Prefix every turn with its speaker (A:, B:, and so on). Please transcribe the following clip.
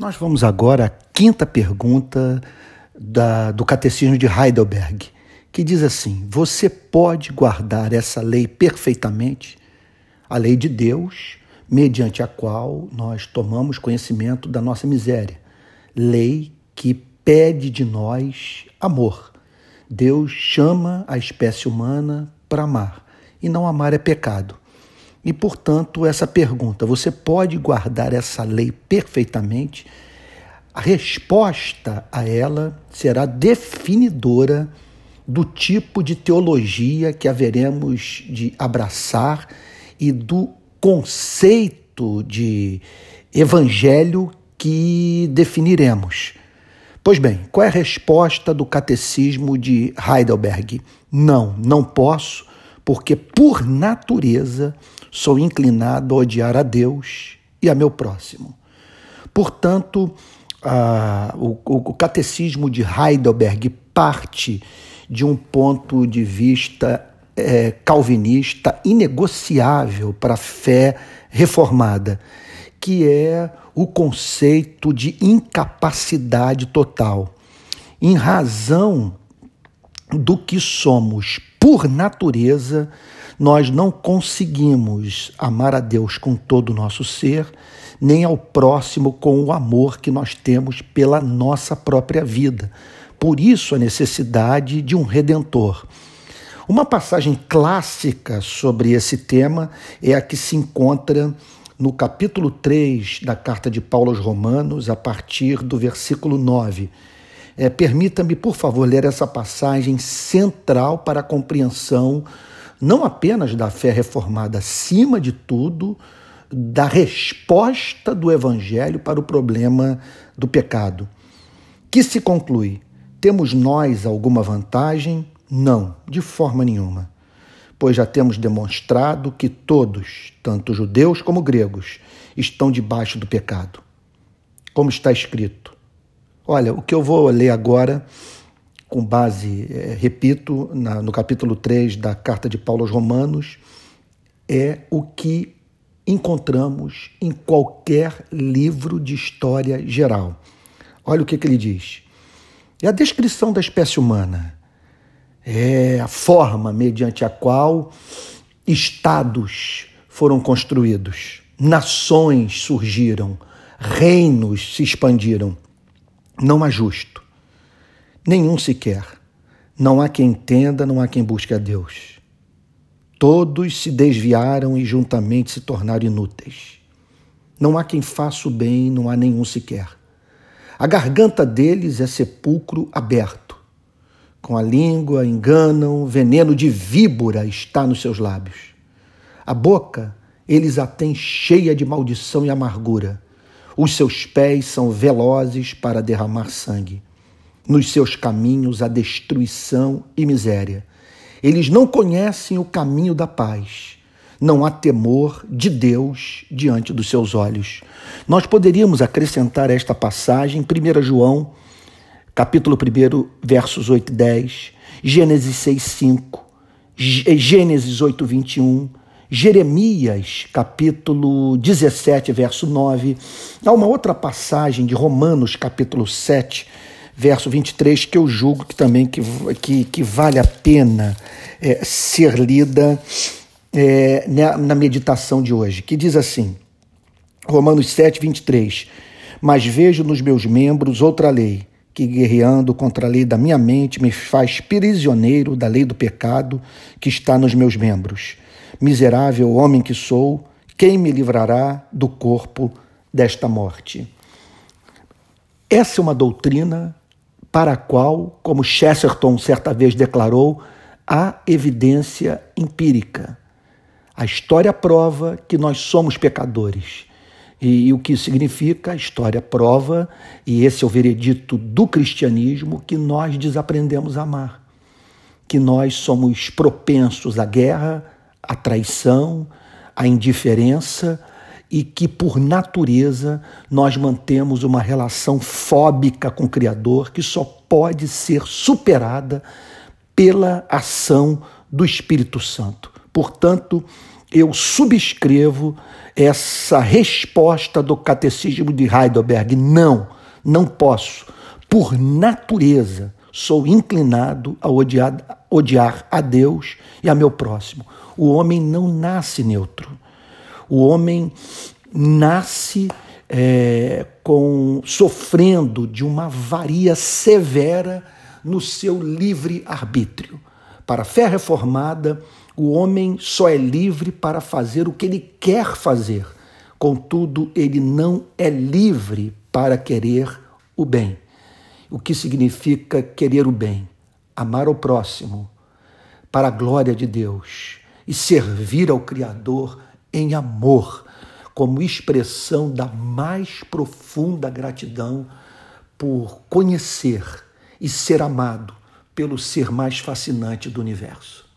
A: Nós vamos agora à quinta pergunta da, do Catecismo de Heidelberg, que diz assim: Você pode guardar essa lei perfeitamente? A lei de Deus, mediante a qual nós tomamos conhecimento da nossa miséria. Lei que pede de nós amor. Deus chama a espécie humana para amar, e não amar é pecado. E, portanto, essa pergunta, você pode guardar essa lei perfeitamente? A resposta a ela será definidora do tipo de teologia que haveremos de abraçar e do conceito de evangelho que definiremos. Pois bem, qual é a resposta do catecismo de Heidelberg? Não, não posso, porque por natureza sou inclinado a odiar a Deus e a meu próximo. Portanto, a, o, o catecismo de Heidelberg parte de um ponto de vista é, calvinista inegociável para a fé reformada, que é o conceito de incapacidade total. Em razão do que somos por natureza, nós não conseguimos amar a Deus com todo o nosso ser, nem ao próximo com o amor que nós temos pela nossa própria vida. Por isso, a necessidade de um redentor. Uma passagem clássica sobre esse tema é a que se encontra no capítulo 3 da carta de Paulo aos Romanos, a partir do versículo 9. É, Permita-me, por favor, ler essa passagem central para a compreensão não apenas da fé reformada, acima de tudo, da resposta do Evangelho para o problema do pecado. Que se conclui: temos nós alguma vantagem? Não, de forma nenhuma. Pois já temos demonstrado que todos, tanto judeus como gregos, estão debaixo do pecado. Como está escrito. Olha, o que eu vou ler agora com base, é, repito, na, no capítulo 3 da carta de Paulo aos Romanos, é o que encontramos em qualquer livro de história geral. Olha o que, que ele diz. É a descrição da espécie humana. É a forma mediante a qual estados foram construídos, nações surgiram, reinos se expandiram. Não há justo Nenhum sequer. Não há quem entenda, não há quem busque a Deus. Todos se desviaram e juntamente se tornaram inúteis. Não há quem faça o bem, não há nenhum sequer. A garganta deles é sepulcro aberto. Com a língua enganam, veneno de víbora está nos seus lábios. A boca eles a têm cheia de maldição e amargura. Os seus pés são velozes para derramar sangue nos seus caminhos a destruição e miséria. Eles não conhecem o caminho da paz. Não há temor de Deus diante dos seus olhos. Nós poderíamos acrescentar esta passagem, 1 João, capítulo 1, versos 8 e 10, Gênesis 6, 5, Gênesis 8, 21, Jeremias, capítulo 17, verso 9. Há uma outra passagem de Romanos, capítulo 7, verso 23, que eu julgo que também que, que, que vale a pena é, ser lida é, na meditação de hoje, que diz assim, Romanos 7, 23, mas vejo nos meus membros outra lei, que guerreando contra a lei da minha mente me faz prisioneiro da lei do pecado que está nos meus membros. Miserável homem que sou, quem me livrará do corpo desta morte? Essa é uma doutrina para a qual, como Chesterton certa vez declarou, há evidência empírica. A história prova que nós somos pecadores. E, e o que significa? A história prova, e esse é o veredito do cristianismo, que nós desaprendemos a amar. Que nós somos propensos à guerra, à traição, à indiferença, e que, por natureza, nós mantemos uma relação fóbica com o Criador que só pode ser superada pela ação do Espírito Santo. Portanto, eu subscrevo essa resposta do catecismo de Heidelberg. Não, não posso. Por natureza, sou inclinado a odiar, odiar a Deus e a meu próximo. O homem não nasce neutro. O homem nasce é, com sofrendo de uma varia severa no seu livre arbítrio. Para a fé reformada, o homem só é livre para fazer o que ele quer fazer. Contudo, ele não é livre para querer o bem. O que significa querer o bem? Amar o próximo para a glória de Deus e servir ao Criador em amor, como expressão da mais profunda gratidão por conhecer e ser amado pelo ser mais fascinante do universo.